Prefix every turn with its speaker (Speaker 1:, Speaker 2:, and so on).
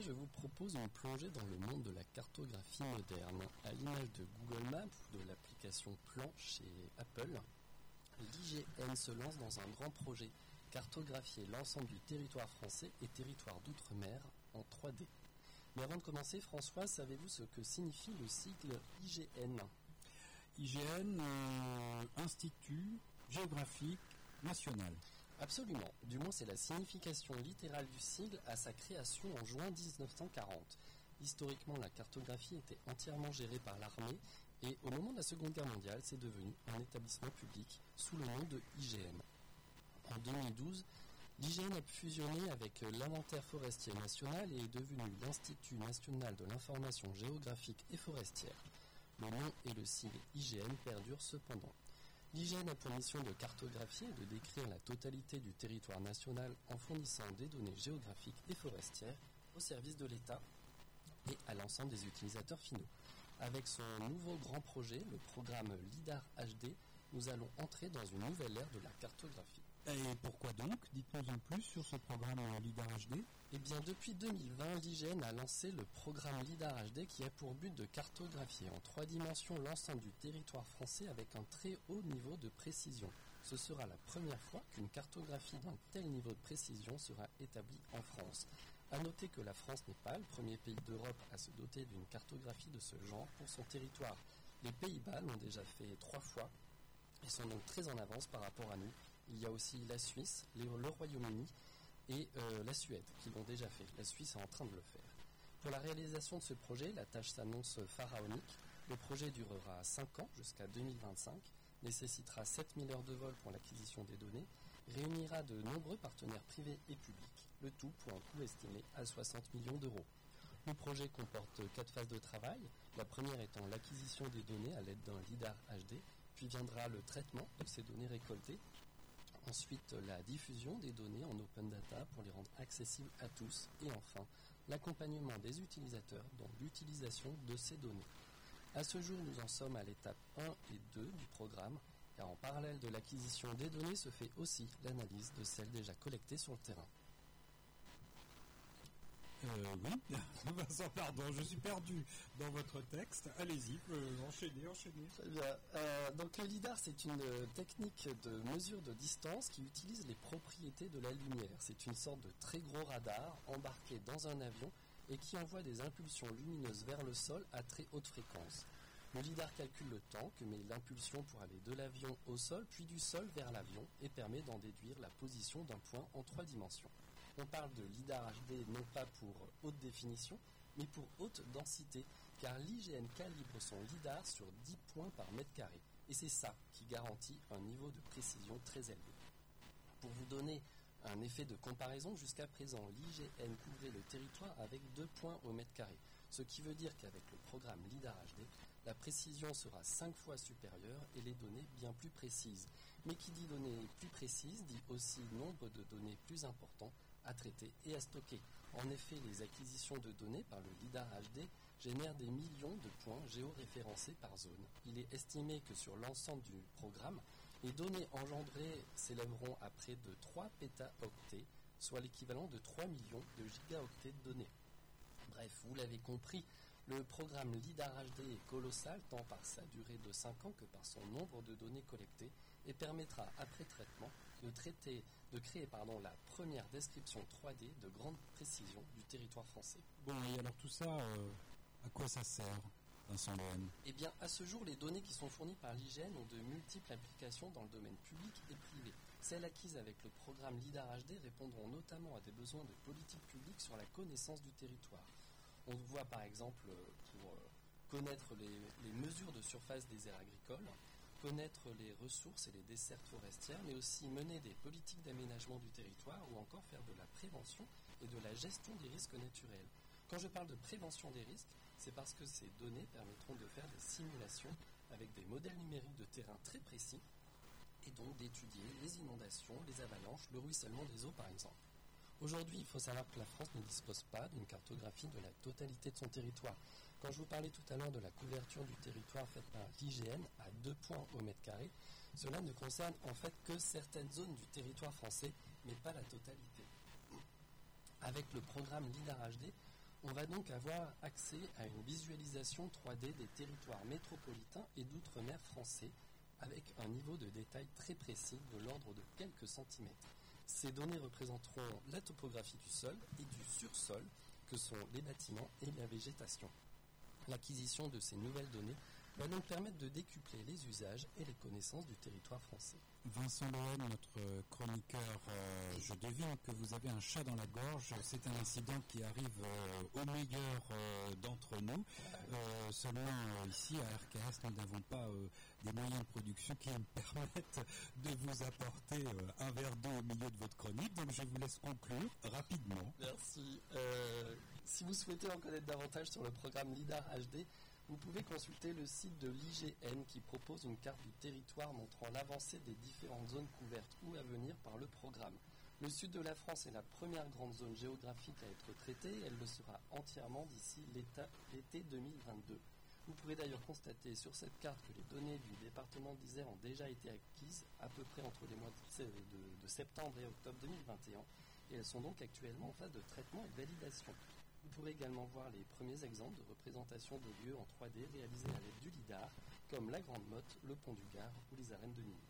Speaker 1: Je vous propose une plongée dans le monde de la cartographie moderne. À l'image de Google Maps ou de l'application Plan chez Apple, l'IGN se lance dans un grand projet, cartographier l'ensemble du territoire français et territoire d'outre-mer en 3D. Mais avant de commencer, François, savez-vous ce que signifie le sigle IGN
Speaker 2: IGN, euh, Institut géographique national.
Speaker 1: Absolument. Du moins, c'est la signification littérale du sigle à sa création en juin 1940. Historiquement, la cartographie était entièrement gérée par l'armée et au moment de la Seconde Guerre mondiale, c'est devenu un établissement public sous le nom de IGN. En 2012, l'IGN a fusionné avec l'inventaire forestier national et est devenu l'Institut national de l'information géographique et forestière. Le nom et le sigle IGN perdurent cependant. L'IGN a pour mission de cartographier et de décrire la totalité du territoire national en fournissant des données géographiques et forestières au service de l'État et à l'ensemble des utilisateurs finaux. Avec son nouveau grand projet, le programme LIDAR HD, nous allons entrer dans une nouvelle ère de la cartographie.
Speaker 2: Et pourquoi donc Dites-nous en plus sur ce programme LIDAR HD.
Speaker 1: Eh bien, depuis 2020, l'IGN a lancé le programme LIDAR HD qui a pour but de cartographier en trois dimensions l'ensemble du territoire français avec un très haut niveau de précision. Ce sera la première fois qu'une cartographie d'un tel niveau de précision sera établie en France. A noter que la France n'est pas le premier pays d'Europe à se doter d'une cartographie de ce genre pour son territoire. Les Pays-Bas l'ont déjà fait trois fois et sont donc très en avance par rapport à nous il y a aussi la Suisse, le Royaume-Uni et euh, la Suède qui l'ont déjà fait. La Suisse est en train de le faire. Pour la réalisation de ce projet, la tâche s'annonce pharaonique. Le projet durera 5 ans jusqu'à 2025, nécessitera 7000 heures de vol pour l'acquisition des données, réunira de nombreux partenaires privés et publics, le tout pour un coût estimé à 60 millions d'euros. Le projet comporte quatre phases de travail, la première étant l'acquisition des données à l'aide d'un LIDAR HD, puis viendra le traitement de ces données récoltées, Ensuite, la diffusion des données en open data pour les rendre accessibles à tous. Et enfin, l'accompagnement des utilisateurs dans l'utilisation de ces données. À ce jour, nous en sommes à l'étape 1 et 2 du programme, car en parallèle de l'acquisition des données se fait aussi l'analyse de celles déjà collectées sur le terrain.
Speaker 2: Euh, oui, Vincent, pardon, je suis perdu dans votre texte. Allez-y, euh, enchaînez, enchaînez.
Speaker 1: Très bien. Euh, donc le LIDAR, c'est une technique de mesure de distance qui utilise les propriétés de la lumière. C'est une sorte de très gros radar embarqué dans un avion et qui envoie des impulsions lumineuses vers le sol à très haute fréquence. Le LIDAR calcule le temps que met l'impulsion pour aller de l'avion au sol, puis du sol vers l'avion, et permet d'en déduire la position d'un point en trois dimensions. On parle de LIDAR HD non pas pour haute définition, mais pour haute densité, car l'IGN calibre son LIDAR sur 10 points par mètre carré. Et c'est ça qui garantit un niveau de précision très élevé. Pour vous donner un effet de comparaison, jusqu'à présent, l'IGN couvrait le territoire avec 2 points au mètre carré, ce qui veut dire qu'avec le programme LIDAR HD, la précision sera 5 fois supérieure et les données bien plus précises. Mais qui dit données plus précises dit aussi nombre de données plus importants à traiter et à stocker. En effet, les acquisitions de données par le LIDAR HD génèrent des millions de points géoréférencés par zone. Il est estimé que sur l'ensemble du programme, les données engendrées s'élèveront à près de 3 pétaoctets, soit l'équivalent de 3 millions de gigaoctets de données. Bref, vous l'avez compris, le programme LIDAR HD est colossal tant par sa durée de 5 ans que par son nombre de données collectées et permettra, après traitement, de, traiter, de créer pardon, la première description 3D de grande précision du territoire français.
Speaker 2: Bon, et alors tout ça, euh, à quoi ça sert Vincent
Speaker 1: Eh bien, à ce jour, les données qui sont fournies par l'IGN ont de multiples applications dans le domaine public et privé. Celles acquises avec le programme LIDAR HD répondront notamment à des besoins de politique publique sur la connaissance du territoire. On voit par exemple pour euh, connaître les mesures de surface des aires agricoles, connaître les ressources et les dessertes forestières, mais aussi mener des politiques d'aménagement du territoire ou encore faire de la prévention et de la gestion des risques naturels. Quand je parle de prévention des risques, c'est parce que ces données permettront de faire des simulations avec des modèles numériques de terrain très précis et donc d'étudier les inondations, les avalanches, le ruissellement des eaux par exemple. Aujourd'hui, il faut savoir que la France ne dispose pas d'une cartographie de la totalité de son territoire. Quand je vous parlais tout à l'heure de la couverture du territoire faite par l'IGN à 2 points au mètre carré, cela ne concerne en fait que certaines zones du territoire français, mais pas la totalité. Avec le programme LIDAR HD, On va donc avoir accès à une visualisation 3D des territoires métropolitains et d'outre-mer français avec un niveau de détail très précis de l'ordre de quelques centimètres. Ces données représenteront la topographie du sol et du sursol, que sont les bâtiments et la végétation. L'acquisition de ces nouvelles données va donc permettre de décupler les usages et les connaissances du territoire français.
Speaker 2: Vincent Lohen, notre chroniqueur, euh, je devine que vous avez un chat dans la gorge. C'est un incident qui arrive euh, au meilleur euh, d'entre nous. seulement ici à RKS, nous n'avons pas des moyens de production qui me permettent de vous apporter un verre d'eau au milieu de votre chronique. Donc je vous laisse conclure rapidement.
Speaker 1: Merci. si vous souhaitez en connaître davantage sur le programme LIDAR HD, vous pouvez consulter le site de l'IGN qui propose une carte du territoire montrant l'avancée des différentes zones couvertes ou à venir par le programme. Le sud de la France est la première grande zone géographique à être traitée. Elle le sera entièrement d'ici l'été 2022. Vous pourrez d'ailleurs constater sur cette carte que les données du département d'Isère ont déjà été acquises à peu près entre les mois de, de septembre et octobre 2021 et elles sont donc actuellement en phase de traitement et de validation. Vous pourrez également voir les premiers exemples de représentation de lieux en 3D réalisés avec du LIDAR, comme la Grande Motte, le Pont du Gard ou les arènes de Nîmes.